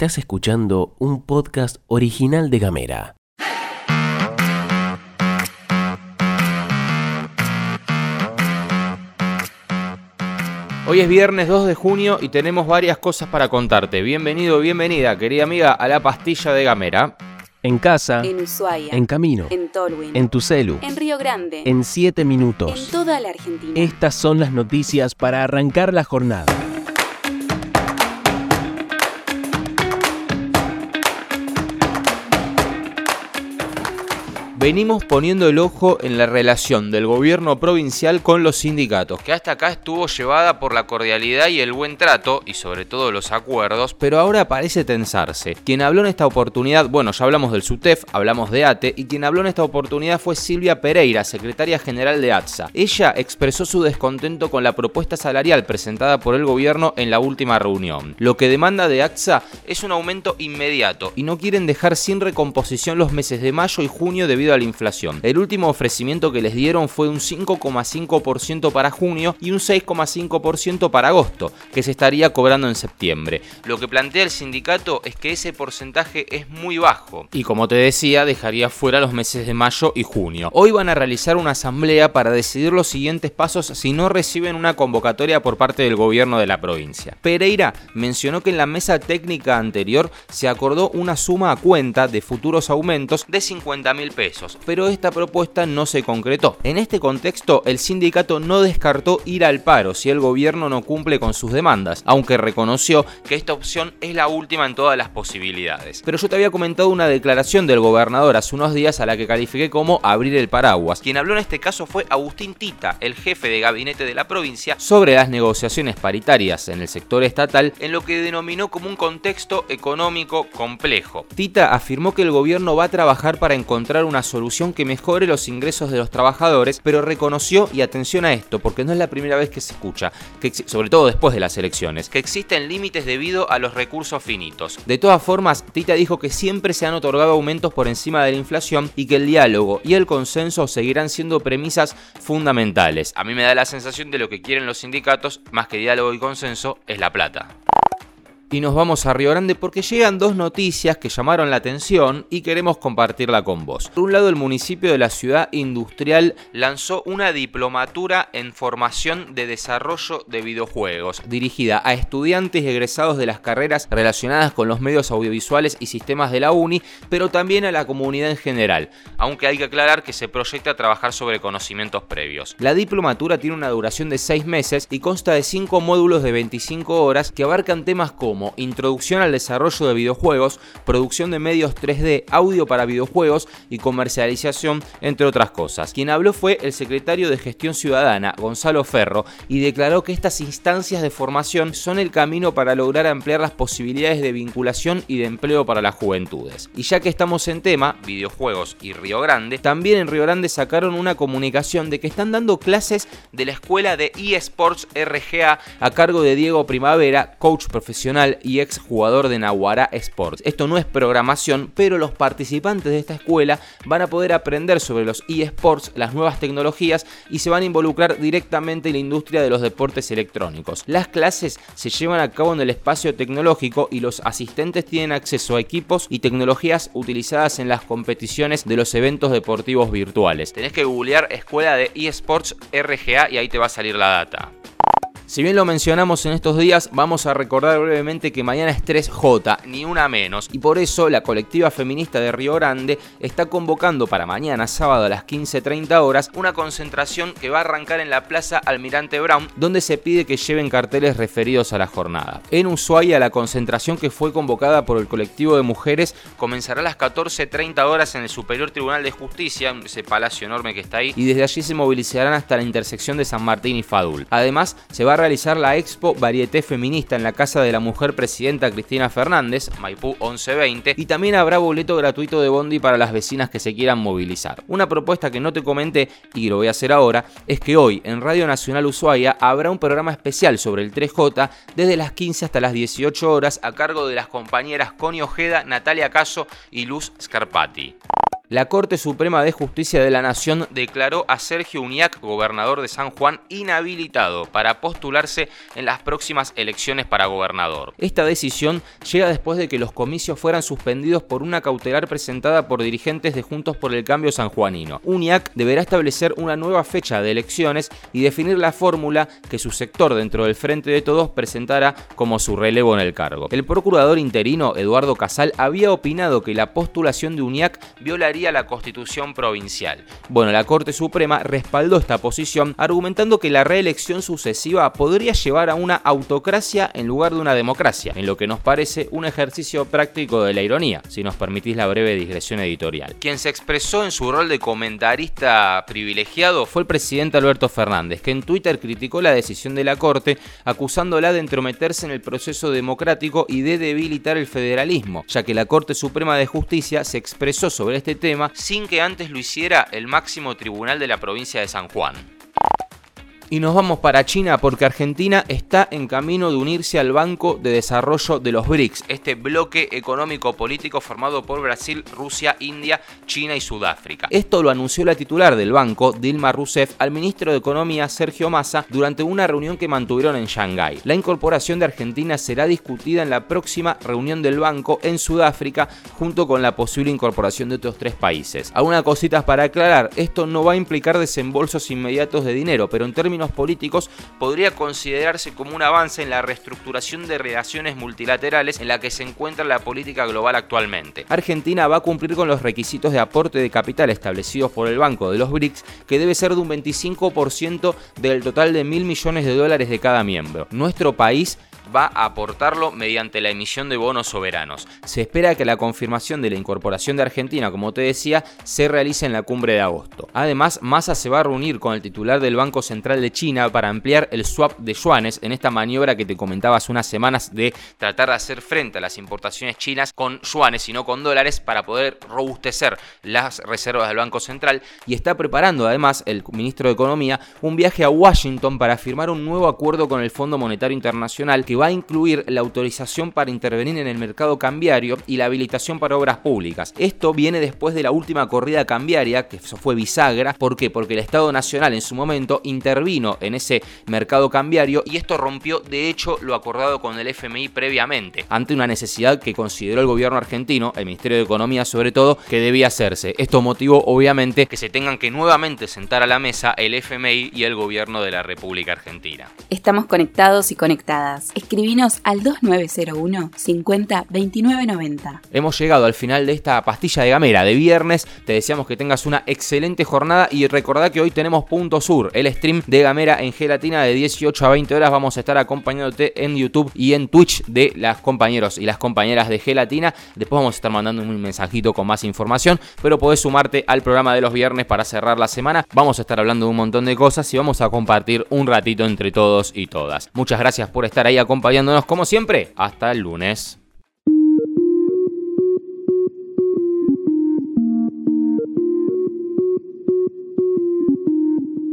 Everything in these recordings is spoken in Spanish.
Estás escuchando un podcast original de Gamera. Hoy es viernes 2 de junio y tenemos varias cosas para contarte. Bienvenido, bienvenida, querida amiga, a la pastilla de Gamera. En casa, En Ushuaia. en camino, En Tolwyn. en tu celu, En Río Grande. en 7 En minutos. toda la Argentina. Estas son las noticias para arrancar la jornada. Venimos poniendo el ojo en la relación del gobierno provincial con los sindicatos, que hasta acá estuvo llevada por la cordialidad y el buen trato, y sobre todo los acuerdos, pero ahora parece tensarse. Quien habló en esta oportunidad, bueno, ya hablamos del SUTEF, hablamos de ATE, y quien habló en esta oportunidad fue Silvia Pereira, secretaria general de ATSA. Ella expresó su descontento con la propuesta salarial presentada por el gobierno en la última reunión. Lo que demanda de ATSA es un aumento inmediato, y no quieren dejar sin recomposición los meses de mayo y junio debido a la inflación. El último ofrecimiento que les dieron fue un 5,5% para junio y un 6,5% para agosto, que se estaría cobrando en septiembre. Lo que plantea el sindicato es que ese porcentaje es muy bajo y como te decía dejaría fuera los meses de mayo y junio. Hoy van a realizar una asamblea para decidir los siguientes pasos si no reciben una convocatoria por parte del gobierno de la provincia. Pereira mencionó que en la mesa técnica anterior se acordó una suma a cuenta de futuros aumentos de 50 mil pesos, pero esta propuesta no se concretó. En este contexto, el sindicato no descartó ir al paro si el gobierno no cumple con sus demandas, aunque reconoció que esta opción es la última en todas las posibilidades. Pero yo te había comentado una declaración del gobernador hace unos días a la que califiqué como abrir el paraguas. Quien habló en este caso fue Agustín Tita, el jefe de gabinete de la provincia, sobre las negociaciones paritarias en el sector estatal en lo que denominó como un contexto económico complejo. Tita afirmó que el gobierno va a trabajar para encontrar una solución que mejore los ingresos de los trabajadores, pero reconoció, y atención a esto, porque no es la primera vez que se escucha, que sobre todo después de las elecciones, que existen límites debido a los recursos finitos. De todas formas, Tita dijo que siempre se han otorgado aumentos por encima de la inflación y que el diálogo y el consenso seguirán siendo premisas fundamentales. A mí me da la sensación de lo que quieren los sindicatos, más que diálogo y consenso, es la plata. Y nos vamos a Río Grande porque llegan dos noticias que llamaron la atención y queremos compartirla con vos. Por un lado, el municipio de la ciudad industrial lanzó una diplomatura en formación de desarrollo de videojuegos, dirigida a estudiantes egresados de las carreras relacionadas con los medios audiovisuales y sistemas de la UNI, pero también a la comunidad en general, aunque hay que aclarar que se proyecta trabajar sobre conocimientos previos. La diplomatura tiene una duración de 6 meses y consta de 5 módulos de 25 horas que abarcan temas como introducción al desarrollo de videojuegos, producción de medios 3D, audio para videojuegos y comercialización, entre otras cosas. Quien habló fue el secretario de Gestión Ciudadana, Gonzalo Ferro, y declaró que estas instancias de formación son el camino para lograr ampliar las posibilidades de vinculación y de empleo para las juventudes. Y ya que estamos en tema, videojuegos y Río Grande, también en Río Grande sacaron una comunicación de que están dando clases de la escuela de eSports RGA a cargo de Diego Primavera, coach profesional y ex jugador de Nahuara Sports. Esto no es programación, pero los participantes de esta escuela van a poder aprender sobre los eSports, las nuevas tecnologías y se van a involucrar directamente en la industria de los deportes electrónicos. Las clases se llevan a cabo en el espacio tecnológico y los asistentes tienen acceso a equipos y tecnologías utilizadas en las competiciones de los eventos deportivos virtuales. Tenés que googlear escuela de eSports RGA y ahí te va a salir la data. Si bien lo mencionamos en estos días, vamos a recordar brevemente que mañana es 3J, ni una menos, y por eso la colectiva feminista de Río Grande está convocando para mañana, sábado a las 15.30 horas, una concentración que va a arrancar en la Plaza Almirante Brown, donde se pide que lleven carteles referidos a la jornada. En Ushuaia, la concentración que fue convocada por el colectivo de mujeres comenzará a las 14.30 horas en el Superior Tribunal de Justicia, ese palacio enorme que está ahí, y desde allí se movilizarán hasta la intersección de San Martín y Fadul. Además, se va a realizar la Expo Varieté Feminista en la Casa de la Mujer Presidenta Cristina Fernández, Maipú 1120, y también habrá boleto gratuito de Bondi para las vecinas que se quieran movilizar. Una propuesta que no te comenté y lo voy a hacer ahora es que hoy en Radio Nacional Ushuaia habrá un programa especial sobre el 3J desde las 15 hasta las 18 horas a cargo de las compañeras Connie Ojeda, Natalia Caso y Luz Scarpati. La Corte Suprema de Justicia de la Nación declaró a Sergio Uñac, gobernador de San Juan, inhabilitado para postularse en las próximas elecciones para gobernador. Esta decisión llega después de que los comicios fueran suspendidos por una cautelar presentada por dirigentes de Juntos por el Cambio sanjuanino. Uñac deberá establecer una nueva fecha de elecciones y definir la fórmula que su sector dentro del Frente de Todos presentará como su relevo en el cargo. El procurador interino Eduardo Casal había opinado que la postulación de Uñac violaría la constitución provincial. Bueno, la Corte Suprema respaldó esta posición argumentando que la reelección sucesiva podría llevar a una autocracia en lugar de una democracia, en lo que nos parece un ejercicio práctico de la ironía, si nos permitís la breve digresión editorial. Quien se expresó en su rol de comentarista privilegiado fue el presidente Alberto Fernández, que en Twitter criticó la decisión de la Corte acusándola de entrometerse en el proceso democrático y de debilitar el federalismo, ya que la Corte Suprema de Justicia se expresó sobre este tema sin que antes lo hiciera el máximo tribunal de la provincia de San Juan. Y nos vamos para China porque Argentina está en camino de unirse al Banco de Desarrollo de los BRICS, este bloque económico político formado por Brasil, Rusia, India, China y Sudáfrica. Esto lo anunció la titular del banco, Dilma Rousseff, al ministro de Economía, Sergio Massa, durante una reunión que mantuvieron en Shanghái. La incorporación de Argentina será discutida en la próxima reunión del banco en Sudáfrica, junto con la posible incorporación de otros tres países. Algunas cositas para aclarar, esto no va a implicar desembolsos inmediatos de dinero, pero en términos políticos podría considerarse como un avance en la reestructuración de relaciones multilaterales en la que se encuentra la política global actualmente. Argentina va a cumplir con los requisitos de aporte de capital establecidos por el Banco de los BRICS, que debe ser de un 25% del total de mil millones de dólares de cada miembro. Nuestro país va a aportarlo mediante la emisión de bonos soberanos. Se espera que la confirmación de la incorporación de Argentina, como te decía, se realice en la cumbre de agosto. Además, Massa se va a reunir con el titular del Banco Central de China para ampliar el swap de yuanes en esta maniobra que te comentaba hace unas semanas de tratar de hacer frente a las importaciones chinas con yuanes y no con dólares para poder robustecer las reservas del Banco Central y está preparando además el ministro de Economía un viaje a Washington para firmar un nuevo acuerdo con el Fondo Monetario Internacional que va a incluir la autorización para intervenir en el mercado cambiario y la habilitación para obras públicas. Esto viene después de la última corrida cambiaria, que fue bisagra. ¿Por qué? Porque el Estado Nacional en su momento intervino en ese mercado cambiario y esto rompió de hecho lo acordado con el FMI previamente, ante una necesidad que consideró el gobierno argentino, el Ministerio de Economía sobre todo, que debía hacerse. Esto motivó obviamente que se tengan que nuevamente sentar a la mesa el FMI y el gobierno de la República Argentina. Estamos conectados y conectadas. Escribinos al 2901 50 29 90. Hemos llegado al final de esta pastilla de gamera de viernes. Te deseamos que tengas una excelente jornada y recordá que hoy tenemos Punto Sur, el stream de gamera en gelatina de 18 a 20 horas. Vamos a estar acompañándote en YouTube y en Twitch de las compañeros y las compañeras de gelatina. Después vamos a estar mandando un mensajito con más información, pero podés sumarte al programa de los viernes para cerrar la semana. Vamos a estar hablando de un montón de cosas y vamos a compartir un ratito entre todos y todas. Muchas gracias por estar ahí acompañándonos como siempre. Hasta el lunes.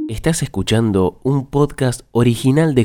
Estás escuchando un podcast original de